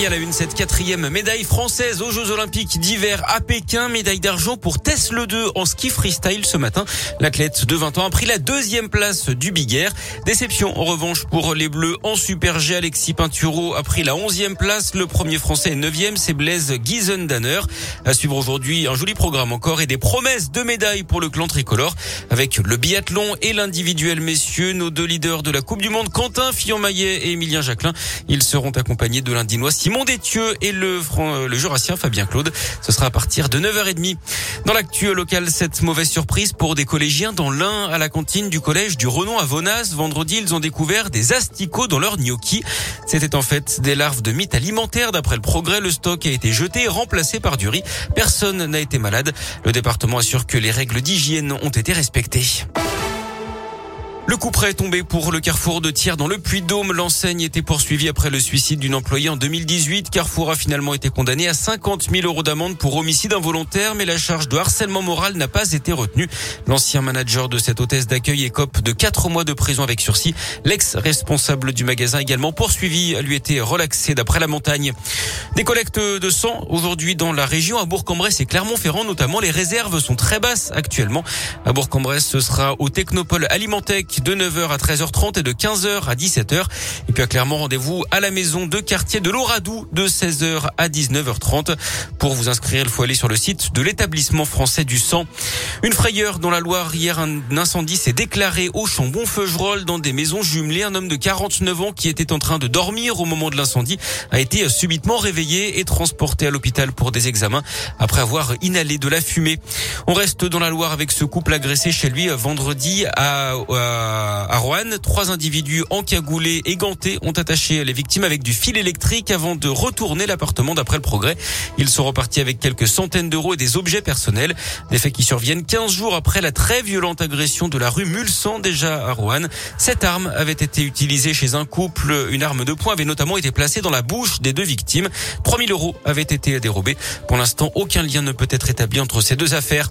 Et à la une, cette quatrième médaille française aux Jeux Olympiques d'hiver à Pékin. Médaille d'argent pour Tesla 2 en ski freestyle ce matin. L'athlète de 20 ans a pris la deuxième place du Big Air. Déception en revanche pour les Bleus en Super G. Alexis Pinturo a pris la onzième place. Le premier français est neuvième, c'est Blaise Giesendanner. À suivre aujourd'hui un joli programme encore et des promesses de médailles pour le clan tricolore avec le biathlon et l'individuel messieurs. Nos deux leaders de la Coupe du Monde, Quentin Fillon-Maillet et Emilien Jacquelin. Ils seront accompagnés de l'Indinois Simon Détieux et le, le Jurassien Fabien Claude. Ce sera à partir de 9h30. Dans l'actu local, cette mauvaise surprise pour des collégiens dans l'un à la cantine du collège du Renon à Vonas. Vendredi, ils ont découvert des asticots dans leur gnocchi. C'était en fait des larves de mythes alimentaires. D'après le progrès, le stock a été jeté et remplacé par du riz. Personne n'a été malade. Le département assure que les règles d'hygiène ont été respectées. Le coup près est tombé pour le Carrefour de Thiers dans le Puy-de-Dôme. L'enseigne était poursuivie après le suicide d'une employée en 2018. Carrefour a finalement été condamné à 50 000 euros d'amende pour homicide involontaire, mais la charge de harcèlement moral n'a pas été retenue. L'ancien manager de cette hôtesse d'accueil écope de 4 mois de prison avec sursis. L'ex-responsable du magasin également poursuivi a lui été relaxé d'après la montagne. Des collectes de sang aujourd'hui dans la région à Bourg-en-Bresse et Clermont-Ferrand notamment. Les réserves sont très basses actuellement. À Bourg-en-Bresse, ce sera au Technopole Alimentec de 9h à 13h30 et de 15h à 17h. Et puis à Clermont, rendez-vous à la maison de quartier de l'Oradou de 16h à 19h30. Pour vous inscrire, il faut aller sur le site de l'établissement français du sang. Une frayeur dans la Loire. Hier, un incendie s'est déclaré au Chambon-Feugerolles dans des maisons jumelées. Un homme de 49 ans qui était en train de dormir au moment de l'incendie a été subitement réveillé et transporté à l'hôpital pour des examens après avoir inhalé de la fumée. On reste dans la Loire avec ce couple agressé chez lui vendredi à, à à Rouen. Trois individus encagoulés et gantés ont attaché les victimes avec du fil électrique avant de retourner l'appartement d'après le progrès. Ils sont repartis avec quelques centaines d'euros et des objets personnels. Des faits qui surviennent 15 jours après la très violente agression de la rue Mulsan déjà à Rouen. Cette arme avait été utilisée chez un couple. Une arme de poing avait notamment été placée dans la bouche des deux victimes. 3000 euros avaient été dérobés. Pour l'instant, aucun lien ne peut être établi entre ces deux affaires.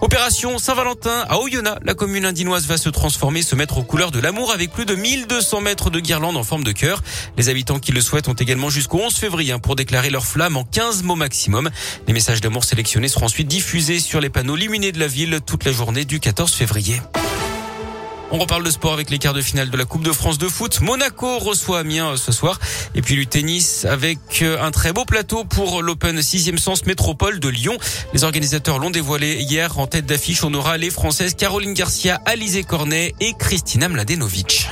Opération Saint-Valentin à Oyonnax. La commune indinoise va se transformer mettre aux couleurs de l'amour avec plus de 1200 mètres de guirlandes en forme de cœur. Les habitants qui le souhaitent ont également jusqu'au 11 février hein, pour déclarer leur flamme en 15 mots maximum. Les messages d'amour sélectionnés seront ensuite diffusés sur les panneaux lumineux de la ville toute la journée du 14 février. On reparle de sport avec les quarts de finale de la Coupe de France de foot. Monaco reçoit Amiens euh, ce soir. Et puis du tennis avec euh, un très beau plateau pour l'Open 6e sens métropole de Lyon. Les organisateurs l'ont dévoilé hier. En tête d'affiche, on aura les Françaises Caroline Garcia, Alizé Cornet et Christina Mladenovic.